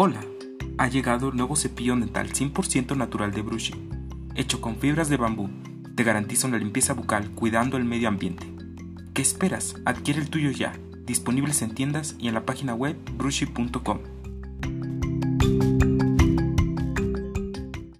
Hola, ha llegado el nuevo cepillo dental 100% natural de Brushi, hecho con fibras de bambú. Te garantiza una limpieza bucal cuidando el medio ambiente. ¿Qué esperas? Adquiere el tuyo ya, disponibles en tiendas y en la página web brushi.com.